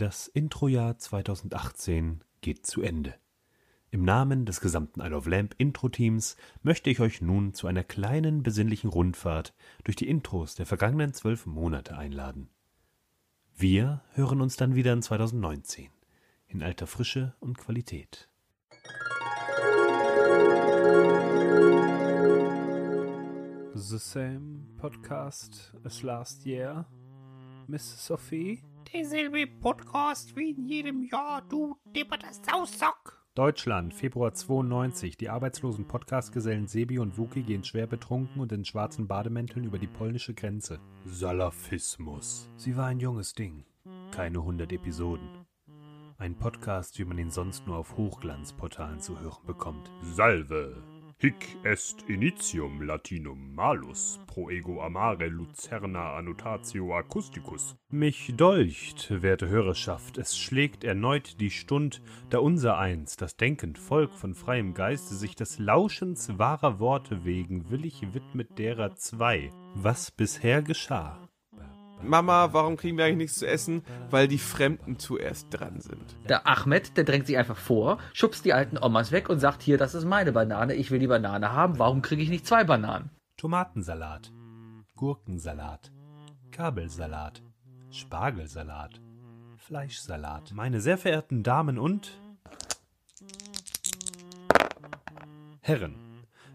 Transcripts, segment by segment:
Das Introjahr 2018 geht zu Ende. Im Namen des gesamten Isle of Lamp Intro-Teams möchte ich euch nun zu einer kleinen besinnlichen Rundfahrt durch die Intros der vergangenen zwölf Monate einladen. Wir hören uns dann wieder in 2019 in alter Frische und Qualität. The same podcast as last year, Miss Sophie? Derselbe Podcast wie in jedem Jahr, du depperter Saussack. Deutschland, Februar 92. Die arbeitslosen Podcastgesellen Sebi und Wuki gehen schwer betrunken und in schwarzen Bademänteln über die polnische Grenze. Salafismus. Sie war ein junges Ding. Keine 100 Episoden. Ein Podcast, wie man ihn sonst nur auf Hochglanzportalen zu hören bekommt. Salve. Hic est initium latinum malus pro ego amare lucerna annotatio acousticus. Mich dolcht, werte Hörerschaft, es schlägt erneut die Stund, da unser eins, das denkend Volk von freiem Geiste, sich des Lauschens wahrer Worte wegen willig widmet derer zwei, was bisher geschah. Mama, warum kriegen wir eigentlich nichts zu essen? Weil die Fremden zuerst dran sind. Der Ahmed, der drängt sich einfach vor, schubst die alten Omas weg und sagt, hier, das ist meine Banane, ich will die Banane haben, warum kriege ich nicht zwei Bananen? Tomatensalat, Gurkensalat, Kabelsalat, Spargelsalat, Fleischsalat. Meine sehr verehrten Damen und Herren,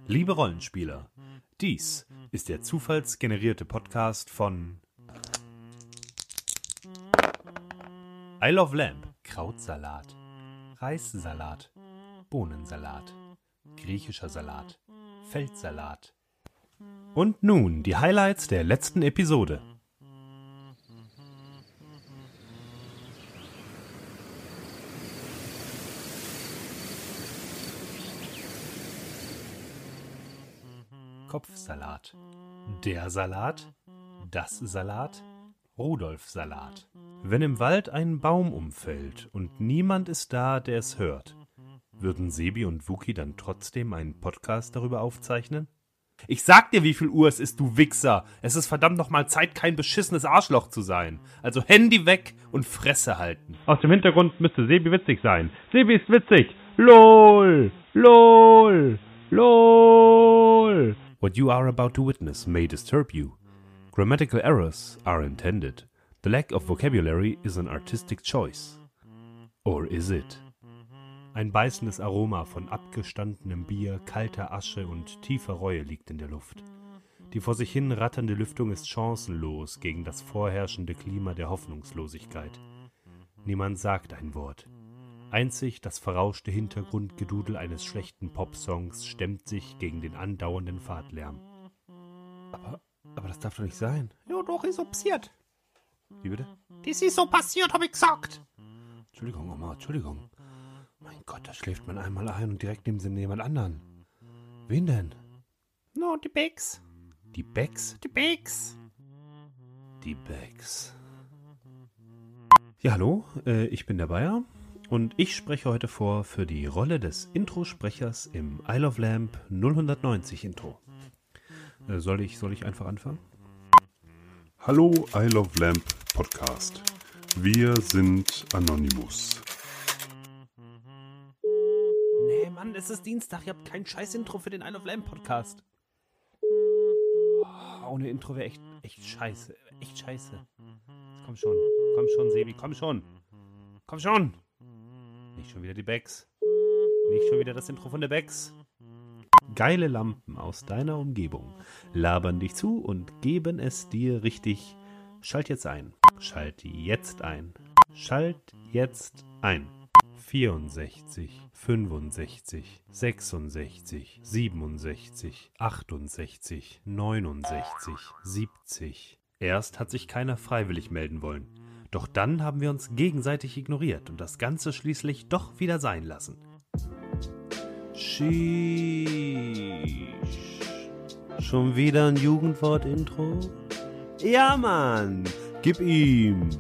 liebe Rollenspieler, dies ist der zufallsgenerierte Podcast von I Love Lamp, Krautsalat, Reissalat, Bohnensalat, griechischer Salat, Feldsalat. Und nun die Highlights der letzten Episode. Kopfsalat, der Salat, das Salat, Rudolf-Salat. Wenn im Wald ein Baum umfällt und niemand ist da, der es hört, würden Sebi und Wookie dann trotzdem einen Podcast darüber aufzeichnen? Ich sag dir, wie viel Uhr es ist, du Wichser. Es ist verdammt nochmal Zeit, kein beschissenes Arschloch zu sein. Also Handy weg und Fresse halten. Aus dem Hintergrund müsste Sebi witzig sein. Sebi ist witzig. LOL. LOL. LOL. What you are about to witness may disturb you. Grammatical errors are intended. The lack of vocabulary is an artistic choice. Or is it? Ein beißendes Aroma von abgestandenem Bier, kalter Asche und tiefer Reue liegt in der Luft. Die vor sich hin ratternde Lüftung ist chancenlos gegen das vorherrschende Klima der Hoffnungslosigkeit. Niemand sagt ein Wort. Einzig das verrauschte Hintergrundgedudel eines schlechten Popsongs stemmt sich gegen den andauernden Fahrtlärm. Aber aber das darf doch nicht sein. Ja, doch, ist so passiert. Wie bitte? Das ist so passiert, hab ich gesagt. Entschuldigung, Oma, Entschuldigung. Mein Gott, da schläft man einmal ein und direkt neben sie jemand anderen. Wen denn? No, die Becks. Die Becks? Die Becks. Die Becks. Ja, hallo, äh, ich bin der Bayer und ich spreche heute vor für die Rolle des Introsprechers im Isle of Lamp 090 Intro. Äh, soll, ich, soll ich einfach anfangen? Hallo I Love Lamp Podcast. Wir sind Anonymous. Nee, Mann, es ist Dienstag. Ihr habt kein scheiß Intro für den I Love Lamp Podcast. Oh, ohne Intro wäre echt, echt scheiße. Echt scheiße. Komm schon. Komm schon, Sebi. Komm schon. Komm schon. Nicht schon wieder die Becks. Nicht schon wieder das Intro von der Becks. Geile Lampen aus deiner Umgebung labern dich zu und geben es dir richtig. Schalt jetzt ein. Schalt jetzt ein. Schalt jetzt ein. 64, 65, 66, 67, 68, 69, 70. Erst hat sich keiner freiwillig melden wollen. Doch dann haben wir uns gegenseitig ignoriert und das Ganze schließlich doch wieder sein lassen. Sheesh. Schon wieder ein Jugendwort-Intro? Ja, Mann! Gib ihm!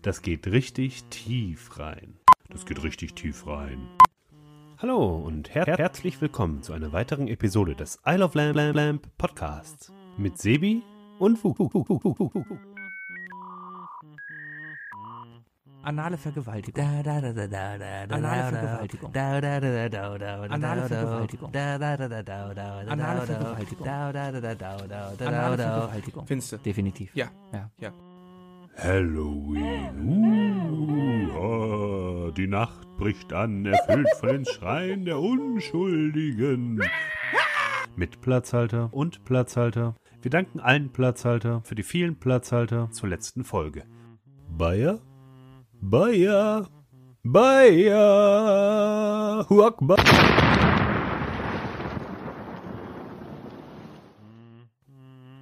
Das geht richtig tief rein. Das geht richtig tief rein. Hallo und her herzlich willkommen zu einer weiteren Episode des Isle of Lamp, Lamp, Lamp Podcasts mit Sebi und Wu. Anale Vergewaltigung. Anale Vergewaltigung. Anale Vergewaltigung. Anale Vergewaltigung. Anale Vergewaltigung. Findest du? Definitiv. Ja. Ja. Ja. Halloween. Uh, die Nacht bricht an, erfüllt von den Schreien der Unschuldigen. Mit Platzhalter und Platzhalter. Wir danken allen Platzhalter für die vielen Platzhalter zur letzten Folge. Bayer? Bayer? Bayer! Huakba!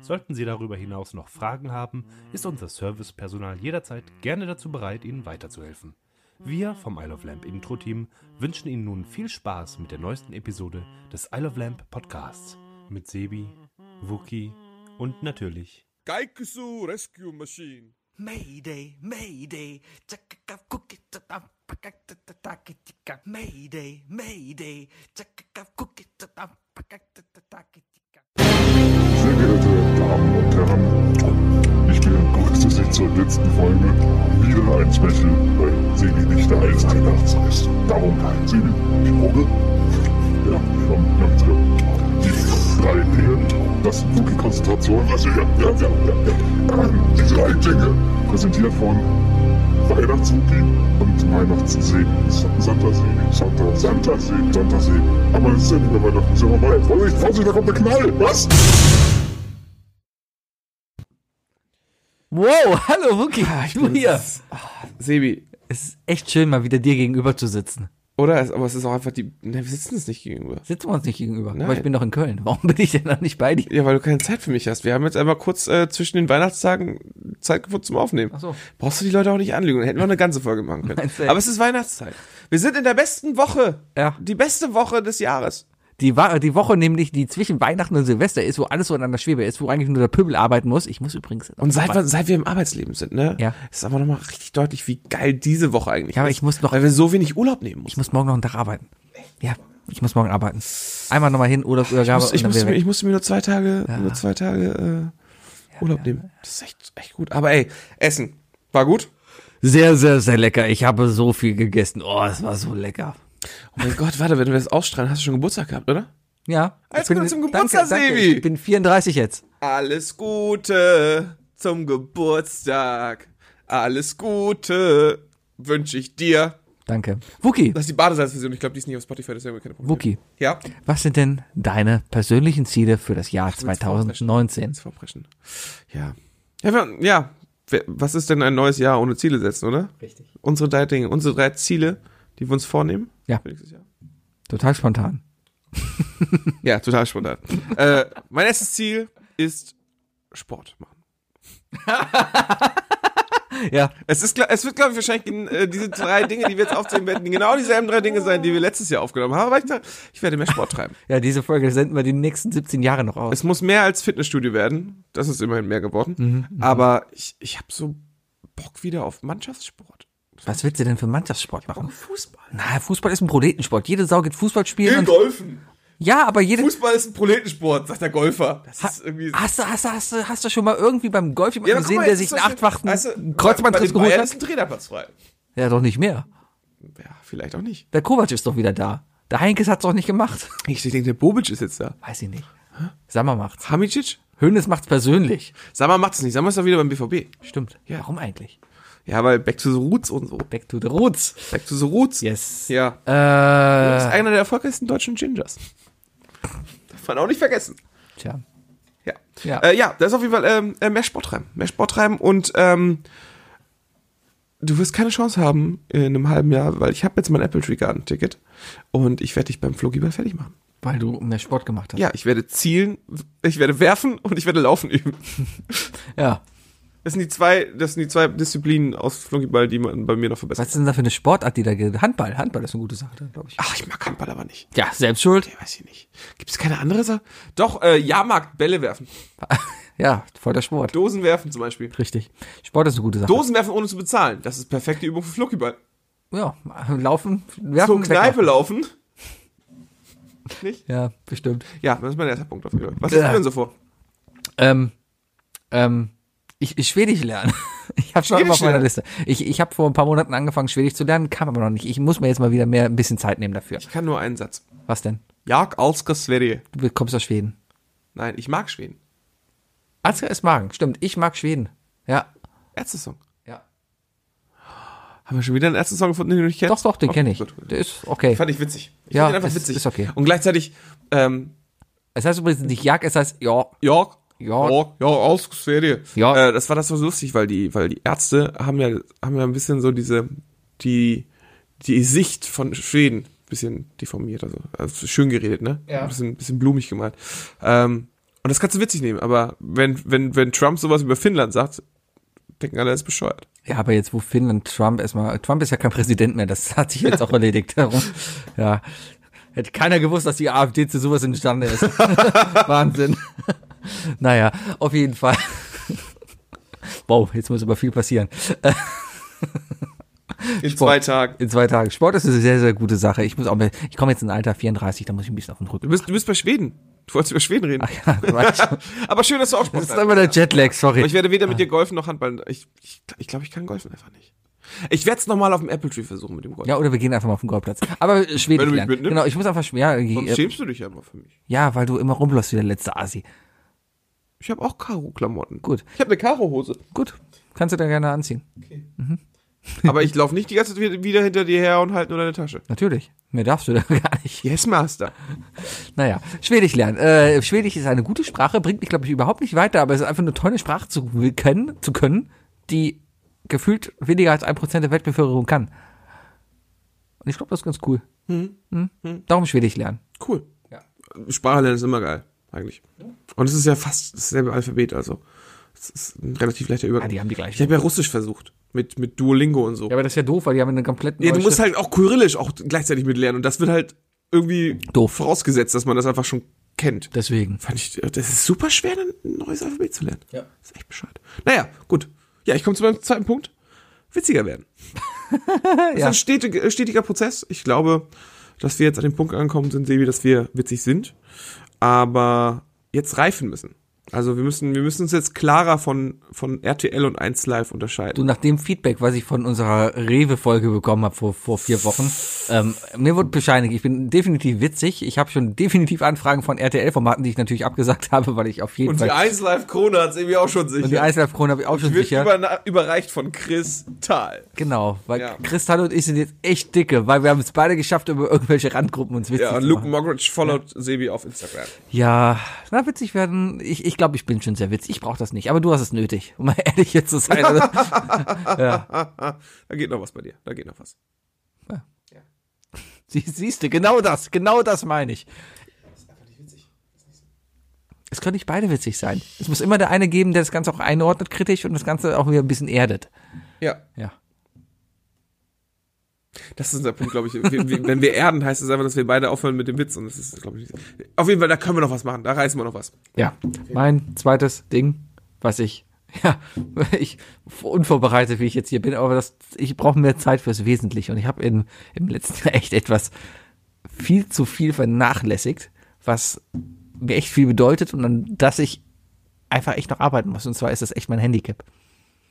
Sollten Sie darüber hinaus noch Fragen haben, ist unser Servicepersonal jederzeit gerne dazu bereit, Ihnen weiterzuhelfen. Wir vom Isle of Lamp Intro-Team wünschen Ihnen nun viel Spaß mit der neuesten Episode des Isle of Lamp Podcasts mit Sebi, Wookie und natürlich Gaikusu Rescue Machine. Mayday, Mayday. Mayday, Mayday, letzten Folge. Wieder ein Special, weil Sebi nicht da ist. Weihnachtsfest. Darum, Sebi, die Probe. Ja. Die drei Dinge, das sind wirklich Konzentration. Was, ja, ja, ja, ja. Ähm, Die drei Dinge, präsentiert von Weihnachtswookie und Weihnachtssebi. Santa Sebi, Santa, Santa Sebi, Santa Sebi. Aber es ist ja nicht mehr Weihnachten, ist ja vorbei. Vorsicht, Vorsicht, da kommt der Knall. Was? Wow, hallo Wookie, du hier. Sebi, Es ist echt schön, mal wieder dir gegenüber zu sitzen. oder? Es- Aber es ist auch einfach die. Ne, wir sitzen uns nicht gegenüber. Sitzen wir uns nicht gegenüber, Nein. aber ich bin doch in Köln. Warum bin ich denn noch nicht bei dir? Ja, weil du keine Zeit für mich hast. Wir haben jetzt einmal kurz äh, zwischen den Weihnachtstagen Zeit gefunden zum Aufnehmen. Ach so. Brauchst du die Leute auch nicht anlügen. Dann hätten wir eine ganze Folge machen können. Aber es ist Weihnachtszeit. Wir sind in der besten Woche. Ja. Die beste Woche des Jahres. Die, die Woche nämlich, die zwischen Weihnachten und Silvester ist, wo alles so an der Schwebe ist, wo eigentlich nur der Pöbel arbeiten muss. Ich muss übrigens. Und seit, wir- seit wir im Arbeitsleben sind, ne? Ja. Ist aber nochmal richtig deutlich, wie geil diese Woche eigentlich Ja, aber ist. ich muss noch- Weil wir so wenig Urlaub nehmen Ich mussten. muss morgen noch einen Tag arbeiten. Ja, ich muss morgen arbeiten. Einmal nochmal hin, Ich, Urlaubsübergabe muss, ich, und dann musste mir, ich musste mir nur zwei Tage, Ja. nur zwei Tage äh, Urlaub nehmen. Das ist echt, echt gut. Aber ey, Essen. War gut? Sehr, sehr, sehr lecker. Ich habe so viel gegessen. Oh, es war so lecker. Oh mein Gott, warte, wenn wir das ausstrahlen, hast du schon Geburtstag gehabt, oder? Ja. Alles ich bin- Gute zum danke, Geburtstag, danke. Sebi. Ich bin 34 jetzt. Alles Gute zum Geburtstag. Alles Gute wünsche ich dir. Danke. Wookie, Das ist die Badesalzversion. Ich glaube, die ist nicht auf Spotify, deswegen haben wir keine Probleme. Wookie, Ja. was sind denn deine persönlichen Ziele für das Jahr du 2019? Jetzt vorpreschen. Ja. Ja, wir- ja. Was ist denn ein neues Jahr ohne Ziele setzen, oder? Richtig. Unsere drei Dinge, unsere drei Ziele, die wir uns vornehmen. Ja. Total spontan. Ja, total spontan. äh, mein erstes Ziel ist Sport machen. Ja. Es, ist, es wird, glaube ich, wahrscheinlich in, äh, diese drei Dinge, die wir jetzt aufzählen werden, genau dieselben drei Dinge sein, die wir letztes Jahr aufgenommen haben. Aber ich, ich werde mehr Sport treiben. Ja, diese Folge senden wir die nächsten 17 Jahre noch aus. Es muss mehr als Fitnessstudio werden. Das ist immerhin mehr geworden. Aber ich, ich habe so Bock wieder auf Mannschaftssport. Was willst du denn für Mannschaftssport machen? Fußball. Na, Fußball ist ein Proletensport. Jede Sau geht Fußball spielen. Und, Golfen. ja, aber jede. Fußball ist ein Proletensport, sagt der Golfer. Das ist irgendwie. Hast du, hast du, hast du, hast du schon mal irgendwie beim Golf jemanden guck gesehen, mal, der sich Beispiel- achtfachen weißt du, Kreuzbandriss geholt hat? ist ein Trainerplatz frei. Ja, doch nicht mehr. Ja, vielleicht auch nicht. Der Kovac ist doch wieder da. Der Heinkes hat's doch nicht gemacht. Ich denke, der Bobic ist jetzt da. Weiß ich nicht. Sammer macht's. Hamicic? Hönes macht's persönlich. Sammer macht es nicht. Sammer ist doch wieder beim BVB. Stimmt. Ja. Warum eigentlich? Ja, weil Back to the Roots und so. Back to the roots. Back to the Roots. Yes. Ja. Er ist Äh, einer der erfolgreichsten deutschen Gingers. Darf man auch nicht vergessen. tja. Ja. Ja. Äh, ja, das ist auf jeden Fall ähm, äh, mehr Sport treiben. Mehr Sport treiben und ähm, du wirst keine Chance haben in einem halben Jahr, weil ich habe jetzt mein Apple Tree Garden Ticket und ich werde dich beim Flogiball fertig machen. Weil du mehr Sport gemacht hast. Ja, ich werde zielen, ich werde werfen und ich werde laufen üben. Ja. Das sind die zwei, das sind die zwei Disziplinen aus Flogiball, die man bei mir noch verbessert. Was ist denn da für eine Sportart, die da geht? Handball. Handball ist eine gute Sache, glaube ich. Ach, ich mag Handball aber nicht. Ja, selbst schuld. Ja, weiß ich nicht. Gibt es keine andere Sache? Doch, äh, Jahrmarkt, Bälle werfen. Ja, voll der Sport. Dosen werfen zum Beispiel. Richtig. Sport ist eine gute Sache. Dosen werfen ohne zu bezahlen. Das ist perfekte Übung für Flugiball. Ja, laufen, werfen, Zur Kneipe weglaufen. laufen. Ja, bestimmt. Ja, das ist mein erster Punkt auf jeden Fall. Was hast du denn so vor? Ähm, ähm, Ich, ich Schwedisch lernen. Ich habe schon immer auf meiner? Liste. Ich, ich habe vor ein paar Monaten angefangen, Schwedisch zu lernen, kam aber noch nicht. Ich muss mir jetzt mal wieder mehr ein bisschen Zeit nehmen dafür. Ich kann nur einen Satz. Was denn? Jag älskar Sverige. Du kommst aus Schweden. Nein, ich mag Schweden. Ansgar ist Magen. Stimmt, ich mag Schweden. Ja. Ärzte-Song. Ja. Haben wir schon wieder einen Ärzte-Song gefunden, den du nicht kennst? Doch, doch, den Oh, kenne ich. gut. Der ist okay. Fand ich witzig. Ich Ja, fand den einfach ist- witzig. ist okay. Und gleichzeitig, ähm, Es heißt übrigens nicht Jag, es heißt Ja. Ja, Ja. ja, ja, aus Serie. Ja. Äh, das war das so lustig, weil die, weil die Ärzte haben ja, haben ja ein bisschen so diese, die, die Sicht von Schweden ein bisschen deformiert, also, also schön geredet, ne? Ja. Ein bisschen, bisschen blumig gemalt. Ähm, und das kannst du witzig nehmen, aber wenn, wenn, wenn Trump sowas über Finnland sagt, denken alle, er ist bescheuert. Ja, aber jetzt, wo Finnland Trump erstmal, Trump ist ja kein Präsident mehr, das hat sich jetzt auch erledigt. Darum, ja. Hätte keiner gewusst, dass die AfD zu sowas imstande ist. Wahnsinn. Naja, auf jeden Fall. wow, jetzt muss aber viel passieren. In Sport. zwei Tagen. In zwei Tagen. Sport ist eine sehr, sehr gute Sache. Ich muss auch, ich komme jetzt in Alter 34, da muss ich ein bisschen auf den Rücken. Du bist, du bist bei Schweden. Du wolltest über Schweden reden. Ja, weiß ich. Aber schön, dass du auch Sport das ist aber der Jetlag, sorry. Aber ich werde weder mit dir golfen noch Handballen. Ich ich, ich, glaube, ich kann golfen einfach nicht. Ich werde es nochmal auf dem Apple Tree versuchen mit dem Golfen. Ja, oder wir gehen einfach mal auf den Golfplatz. Aber Wenn Schwedisch du mich mitnimmst? Genau, ich muss einfach, ja, Sonst äh, schämst du dich aber für mich. ja, weil du immer rumläufst wie der letzte Asi. Ich habe auch Karo-Klamotten. Gut. Ich habe eine Karo-Hose. Gut, kannst du dann gerne anziehen. Aber ich laufe nicht die ganze Zeit wieder- hinter dir her und halte nur deine Tasche. Natürlich. Mehr darfst du da gar nicht. Yes, Master. Naja, Schwedisch lernen. Äh, Schwedisch ist eine gute Sprache, bringt mich, glaube ich, überhaupt nicht weiter, aber es ist einfach eine tolle Sprache zu können, zu können, die gefühlt weniger als ein Prozent der Weltbevölkerung kann. Und ich glaube, das ist ganz cool. Hm? Darum Schwedisch lernen. Cool. Ja. Sprache lernen ist immer geil, eigentlich. Und es ist ja fast dasselbe Alphabet, also. Es ist ein relativ leichter Übergang. Ja, die haben die ich gleiche. habe ja Russisch versucht. Mit, mit Duolingo und so. Ja, aber das ist ja doof, weil die haben eine komplett Ja, neue du musst Schrift. halt auch Kyrillisch auch gleichzeitig mitlernen und das wird halt irgendwie Doof. vorausgesetzt, dass man das einfach schon kennt. Deswegen. Fand ich, das ist super schwer, ein neues Alphabet zu lernen. Ja. Das ist echt bescheuert. Naja, gut. Ja, ich komme zu meinem zweiten Punkt. Witziger werden. Das ist Ja. ein stetig, stetiger Prozess. Ich glaube, dass wir jetzt an dem Punkt angekommen sind, Sebi, dass wir witzig sind, aber jetzt reifen müssen. Also wir müssen, wir müssen uns jetzt klarer von, von RTL und 1 Live unterscheiden. Du, nach dem Feedback, was ich von unserer Rewe-Folge bekommen habe vor, vor vier Wochen, ähm, mir wurde bescheinigt, ich bin definitiv witzig. Ich habe schon definitiv Anfragen von RTL-Formaten, die ich natürlich abgesagt habe, weil ich auf jeden und Fall... die 1 Live Krone hat Sebi auch schon sicher. und die Eislife-Krone habe ich auch schon wird sicher. über, überreicht von Chris Thal. Genau, weil Ja. Kristall und ich sind jetzt echt dicke, weil wir haben es beide geschafft, über irgendwelche Randgruppen uns witzig Ja, und zu Luke machen. Mogridge followt Sebi auf Instagram. Ja, na, witzig werden. Ich, ich glaube, ich bin schon sehr witzig. Ich brauche das nicht, aber du hast es nötig, um mal ehrlich jetzt zu sein. Also, Da geht noch was bei dir. Da geht noch was. Sie, siehst du, genau das, genau das meine ich. Es können nicht beide witzig sein. Es muss immer der eine geben, der das Ganze auch einordnet kritisch und das Ganze auch wieder ein bisschen erdet. Ja. Ja. Das ist der Punkt, glaube ich. Wenn wir erden, heißt es einfach, dass wir beide aufhören mit dem Witz. Und das ist, glaube ich, nicht. Auf jeden Fall, da können wir noch was machen. Da reißen wir noch was. Ja. Mein zweites Ding, was ich, ja, ich unvorbereitet, wie ich jetzt hier bin, aber das, ich brauche mehr Zeit fürs Wesentliche und ich habe im im letzten Jahr echt etwas viel zu viel vernachlässigt, was mir echt viel bedeutet und an das ich einfach echt noch arbeiten muss. Und zwar ist das echt mein Handicap.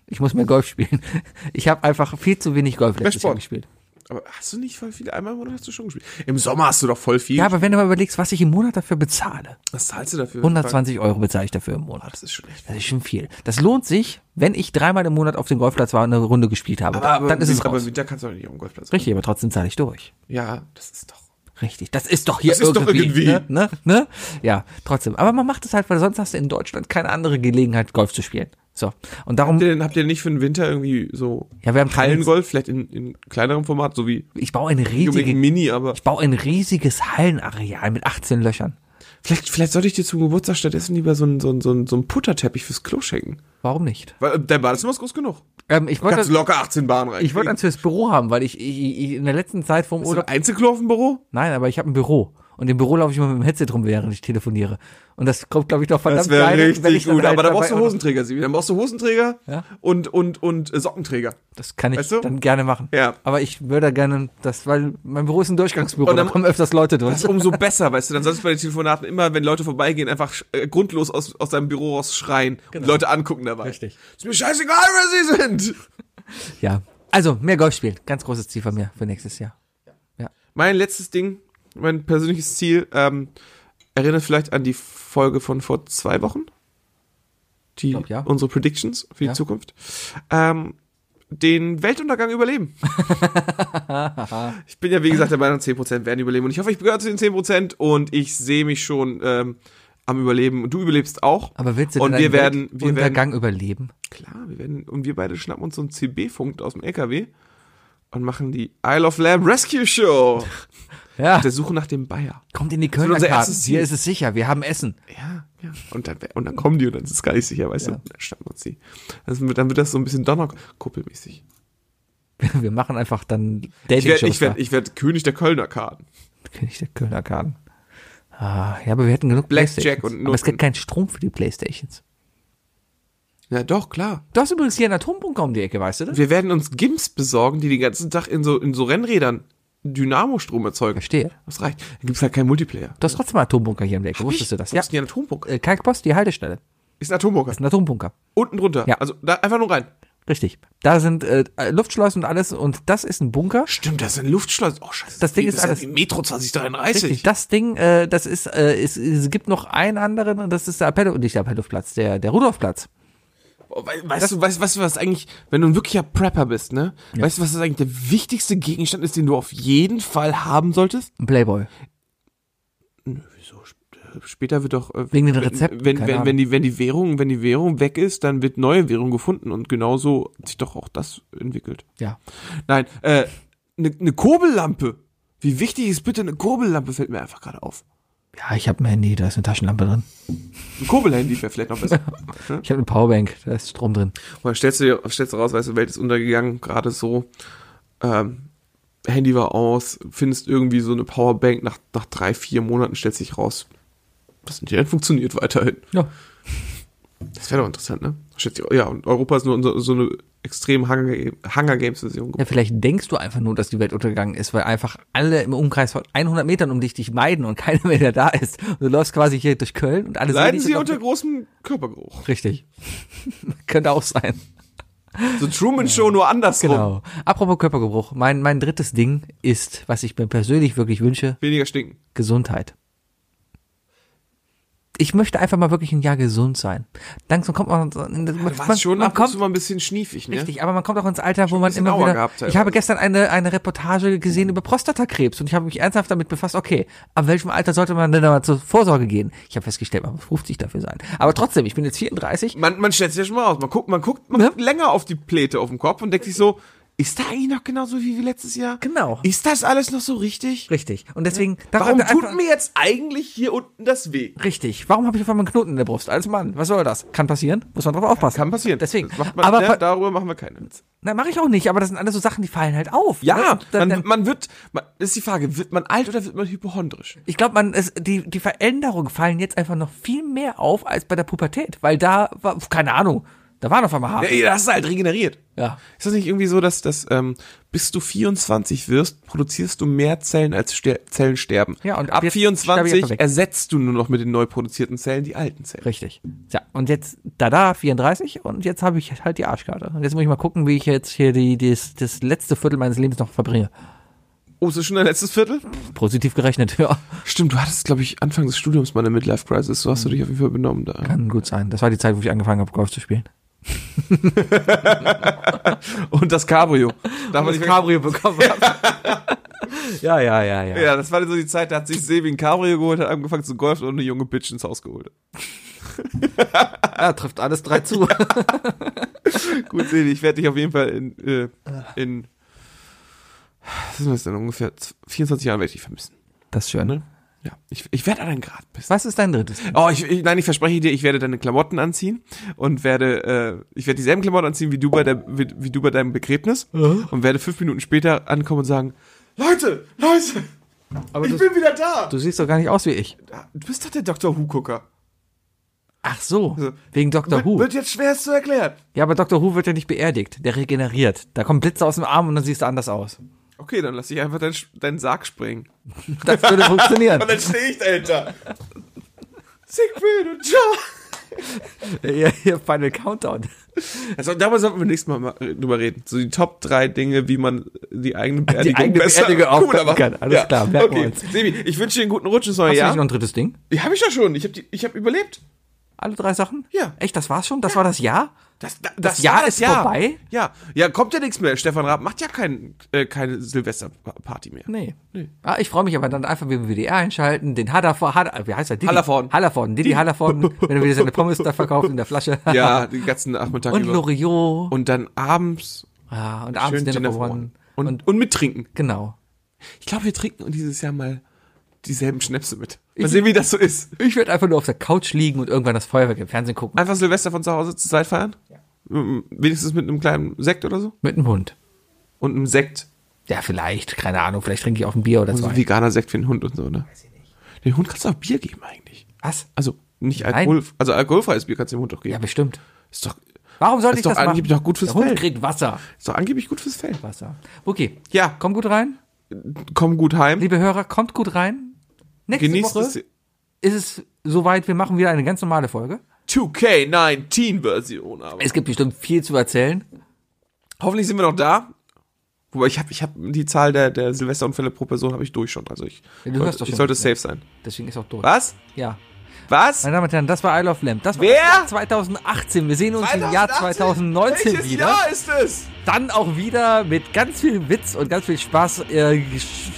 Ich muss mehr Golf spielen. Ich habe einfach viel zu wenig Golf letztes Jahr gespielt. Aber hast du nicht voll viele? Einmal im Monat hast du schon gespielt. Im Sommer hast du doch voll viel. Ja, aber wenn du mal überlegst, was ich im Monat dafür bezahle, was zahlst du dafür? 120 Euro bezahle ich dafür im Monat. Das ist schon echt. Das ist schon viel. Das lohnt sich, wenn ich dreimal im Monat auf dem Golfplatz war und eine Runde gespielt habe. Aber, aber, dann ist es aber raus. im Winter kannst du doch nicht auf dem Golfplatz. Richtig, aber trotzdem zahle ich durch. Ja, das ist doch. Richtig. Das ist doch hier Das ist doch irgendwie. irgendwie. Ne? Ne? Ne? Ja, trotzdem. Aber man macht es halt, weil sonst hast du in Deutschland keine andere Gelegenheit, Golf zu spielen. So. Und darum, Habt ihr, denn, habt ihr nicht für den Winter irgendwie so ja, wir haben Hallengolf, vielleicht in, in kleinerem Format, so wie ich baue ein riesiges, Mini, aber ich baue ein riesiges Hallenareal mit 18 Löchern. vielleicht, vielleicht sollte ich dir zum Geburtstag stattdessen lieber so einen so einen- so einen- so einen Putterteppich fürs Klo schenken. Warum nicht? Weil äh, der Badezimmer ist groß genug. Ähm, ich Kannst wollte, du locker 18 Bahnen rein. ich wollte eins fürs Büro haben, weil ich, ich, ich in der letzten Zeit vom Urlaub, ein Einzelklo auf dem Büro? nein, aber ich habe ein Büro. Und im Büro laufe ich immer mit dem Headset rum, während ich telefoniere. Und das kommt, glaube ich, doch verdammt Das wäre richtig gut. halt Aber da brauchst du Hosenträger, Sibi. Dann brauchst du Hosenträger Ja. und, und, und äh, Sockenträger. Das kann ich Weißt du? dann gerne machen. Ja. Aber ich würde gerne, das, weil mein Büro ist ein Durchgangsbüro, Und da dann- kommen öfters Leute durch. Das ist umso besser, weißt du. Dann sollst du bei den Telefonaten immer, wenn Leute vorbeigehen, einfach äh, grundlos aus, aus deinem Büro raus schreien und Leute angucken dabei. Richtig. Ist mir scheißegal, wer sie sind. Ja. Also, mehr Golf spielen. Ganz großes Ziel von mir für nächstes Jahr. Mein letztes Ding, mein persönliches Ziel, ähm, erinnert vielleicht an die Folge von vor zwei Wochen. Die, glaub, ja. unsere Predictions für die Ja. Zukunft. Ähm, den Weltuntergang überleben. ich bin ja, wie gesagt, der Meinung, 10% werden überleben. Und ich hoffe, ich gehöre zu den 10% und ich sehe mich schon ähm, am Überleben. Und du überlebst auch. Aber willst du Und wir werden- wir Weltuntergang überleben? Klar, wir werden, und wir beide schnappen uns so einen CB-Funk aus dem LKW und machen die Isle of Lamb Rescue Show. Ja. Der Suche nach dem Bayer. Kommt in die Kölner unser Karten. erstes Ziel. Hier ist es sicher. Wir haben Essen. Ja, ja. Und dann, und dann kommen die und dann ist es gar nicht sicher, weißt Ja. du? Dann schnappen wir uns die. Also, dann wird das so ein bisschen Donnerkuppelmäßig. Wir machen einfach dann Ich werde ich werd, ich werd König der Kölner Karten. König der Kölner Karten. Ah, ja, aber wir hätten genug Blackjack und aber es gibt keinen Strom für die Playstations. Ja, doch, klar. Du hast übrigens hier einen Atombunker um die Ecke, weißt du das? Wir werden uns Gims besorgen, die den ganzen Tag in so, in so Rennrädern Dynamo-Strom erzeugen. Verstehe. Das reicht. Da gibt's halt keinen Multiplayer. Du hast trotzdem einen Atombunker hier die Ecke. Wusstest du das? Ja. Ja. Ist ein Atombunker. Äh, Kalkpost, die Haltestelle. Ist ein Atombunker. Ist ein Atombunker. Unten drunter. Ja. Also da einfach nur rein. Richtig. Da sind äh, Luftschleusen und alles und das ist ein Bunker. Stimmt, das ist ein Luftschleuse. Oh, scheiße. Das Ding ist ja alles- wie Metro 2033. Richtig, das Ding, äh, das ist, äh, es, es gibt noch einen anderen und das ist der Appello, nicht der Appelluftplatz, der, der Rudolfplatz. Wei- Weißt du, weißt, weißt du, was eigentlich, wenn du ein wirklicher Prepper bist, ne? Weißt du, was das eigentlich der wichtigste Gegenstand ist, den du auf jeden Fall haben solltest? Ein Playboy. Wieso? Sp- Später wird doch äh, Wegen den wenn- Rezepten, Wenn, wenn, Ahnung. wenn die wenn die Währung wenn die Währung weg ist, dann wird neue Währung gefunden und genauso hat sich doch auch das entwickelt. Ja. Nein, äh, eine ne Kurbellampe. Wie wichtig ist bitte eine Kurbellampe? Fällt mir einfach gerade auf. Ja, ich habe ein Handy, da ist eine Taschenlampe drin. Ein Kurbelhandy wäre vielleicht noch besser. Ich habe eine Powerbank, da ist Strom drin. Dann stellst du dir, stellst du raus, weißt du, Welt ist untergegangen, gerade so. Ähm, Handy war aus, findest irgendwie so eine Powerbank nach, nach drei, vier Monaten, stellt sich raus. Das Internet funktioniert weiterhin. Ja. Das wäre doch interessant, ne? Ja, und Europa ist nur so, eine extrem Hunger, Hunger Games Version. Ja, vielleicht denkst du einfach nur, dass die Welt untergegangen ist, weil einfach alle im Umkreis von 100 Metern um dich dich meiden und keiner mehr der da ist. Und du läufst quasi hier durch Köln und alle Leiden sie unter großem Körpergeruch. Richtig. Könnte auch sein. So Truman Show nur andersrum. Genau. Apropos Körpergeruch. Mein, mein drittes Ding ist, was ich mir persönlich wirklich wünsche, Weniger stinken. Gesundheit. Ich möchte einfach mal wirklich ein Jahr gesund sein. Langsam kommt man, man, man, schon man kommt, mal ein bisschen schniefig, ne? Richtig, aber man kommt auch ins Alter, wo man immer wieder. gehabt, ich habe gestern eine eine Reportage gesehen über Prostatakrebs und ich habe mich ernsthaft damit befasst. Okay, ab welchem Alter sollte man denn da mal zur Vorsorge gehen? Ich habe festgestellt, man muss 50 dafür sein. Aber trotzdem, ich bin jetzt 34. Man, man stellt sich ja schon mal aus. Man guckt, man guckt, man Ja. guckt länger auf die Pläte auf dem Kopf und denkt sich so, ist da eigentlich noch genauso wie, wie letztes Jahr? Genau. Ist das alles noch so richtig? Richtig. Und deswegen. Warum daran- tut einfach- mir jetzt eigentlich hier unten das weh? Richtig. Warum habe ich auf einmal einen Knoten in der Brust? Als Mann. Was soll das? Kann passieren. Muss man drauf aufpassen. Kann passieren. Deswegen. Man, aber ne, darüber machen wir keinen Witz. Nein, mache ich auch nicht. Aber das sind alles so Sachen, die fallen halt auf. Ja, Ne? Dann, man, dann, man wird, man, ist die Frage, wird man alt oder wird man hypochondrisch? ich glaube, man ist, die, die Veränderungen fallen jetzt einfach noch viel mehr auf als bei der Pubertät. Weil da war, keine Ahnung, da waren auf einmal Haare. Ja, das ist halt regeneriert. Ja. Ist das nicht irgendwie so, dass, dass ähm, bis du 24 wirst, produzierst du mehr Zellen als ster Zellen sterben? Ja, und ab jetzt sterbe ich 24 einfach weg. ersetzt du nur noch mit den neu produzierten Zellen die alten Zellen. Richtig. Ja, und jetzt, da, da, 34 und jetzt habe ich halt die Arschkarte. Und jetzt muss ich mal gucken, wie ich jetzt hier die, das, das letzte Viertel meines Lebens noch verbringe. Oh, ist das schon dein letztes Viertel? Positiv gerechnet, ja. Stimmt, du hattest, glaube ich, Anfang des Studiums mal eine Midlife-Crisis. So hast du dich auf jeden Fall benommen da. Kann gut sein. Das war die Zeit, wo ich angefangen habe, Golf zu spielen. Und das Cabrio. Darf man nicht Cabrio bekommen habe. ja, ja, ja, ja. Ja, das war so die Zeit, da hat sich Sebi ein Cabrio geholt, hat angefangen zu golfen und eine junge Bitch ins Haus geholt. ja trifft alles drei zu. Gut, Sebi, ich werde dich auf jeden Fall in, äh, in was sind das denn ungefähr 24 Jahren werde ich dich vermissen. Das ist schön. Ne? Ja, ich, ich werde an deinen Grad pissen. Was ist dein drittes? Oh, ich, ich, nein, ich verspreche dir, ich werde deine Klamotten anziehen und werde, äh, ich werde dieselben Klamotten anziehen wie du bei der, wie, wie du bei deinem Begräbnis und werde fünf Minuten später ankommen und sagen, Leute, Leute, Aber Ich du, bin wieder da. du siehst doch gar nicht aus wie ich. Du bist doch der Dr. Who-Gucker. Ach so, Also, wegen Dr. Who. wird jetzt schwer zu erklären. Ja, aber Dr. Who wird ja nicht beerdigt. Der regeneriert. Da kommen Blitze aus dem Arm und dann siehst du anders aus. Okay, dann lass ich einfach deinen, deinen Sarg springen. Das würde funktionieren. Und dann stehe ich dahinter. Siegfried und John. ja, hier Final Countdown. Also, darüber sollten wir nächstes Mal mal drüber reden. So die Top drei Dinge, wie man die eigene Beerdigung eigene besser Beerdigung machen kann. Alles klar, merken wir okay. uns. Sebi, ich wünsche dir einen guten Rutsch ins neue Hast du nicht Jahr. noch ein drittes Ding? Ja, habe ich ja schon. Ich habe ich hab überlebt. Alle drei Sachen? Ja. Echt, das war's schon? Das war das Jahr? Das, das, Das Jahr war ist vorbei? Ja, ja, kommt ja nichts mehr. Stefan Raab macht ja kein, äh, keine Silvesterparty mehr. Nee. Ah, ich freue mich aber dann einfach, wenn wir WDR einschalten, den Hallervorden, Haller, wie heißt er? Didi? Hallervorden. Hallervorden, Didi Hallervorden, wenn er wieder seine Pommes da verkauft in der Flasche. Ja, den ganzen Nachmittag Und über. Loriot. Und dann abends ja, und abends Dinner for One. One. Und, und, mit trinken. Genau. Ich glaube, wir trinken dieses Jahr mal dieselben Schnäpse mit. Mal sehen, wie das so ist. Ich werde einfach nur auf der Couch liegen und irgendwann das Feuerwerk im Fernsehen gucken. Einfach Silvester von zu Hause zu zweit feiern? Ja. Wenigstens mit einem kleinen Sekt oder so? Mit dem Hund. Und einem Sekt. Ja, vielleicht, keine Ahnung, vielleicht trinke ich auch ein Bier oder zwei. ein veganer Sekt für den Hund und so, ne? Weiß ich nicht. Den Hund kannst du auch Bier geben eigentlich. Was? Also nicht Alkohol, also alkoholfreies Bier kannst du dem Hund doch Ja, geben. bestimmt. ist doch, Warum soll Ist ich doch das machen? angeblich doch gut fürs Der Hund Fell. kriegt Wasser. ist doch angeblich gut fürs Fell. Wasser. Okay. Ja. Komm gut rein. Komm gut heim. Liebe Hörer, kommt gut rein. Nächste Genießt Woche es. ist es soweit, wir machen wieder eine ganz normale Folge. 2K19-Version aber. Es gibt bestimmt viel zu erzählen. Hoffentlich sind wir noch da. Wobei ich habe ich hab die Zahl der, der Silvesterunfälle pro Person habe ich durch schon. Also ich, Ja, doch ich sollte safe sein. Deswegen ist auch durch. Was? Ja. Was? Meine Damen und Herren, das war Isle of Lamp. Das war Wer? das Jahr 2018. Wir sehen uns im Jahr 2019 Welches wieder. Jahr ist es? Dann auch wieder mit ganz viel Witz und ganz viel Spaß. Äh,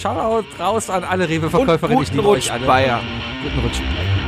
Shoutout raus an alle Rewe-Verkäuferinnen. Und Ich liebe euch alle. Bayer. Guten Rutsch. Bayer.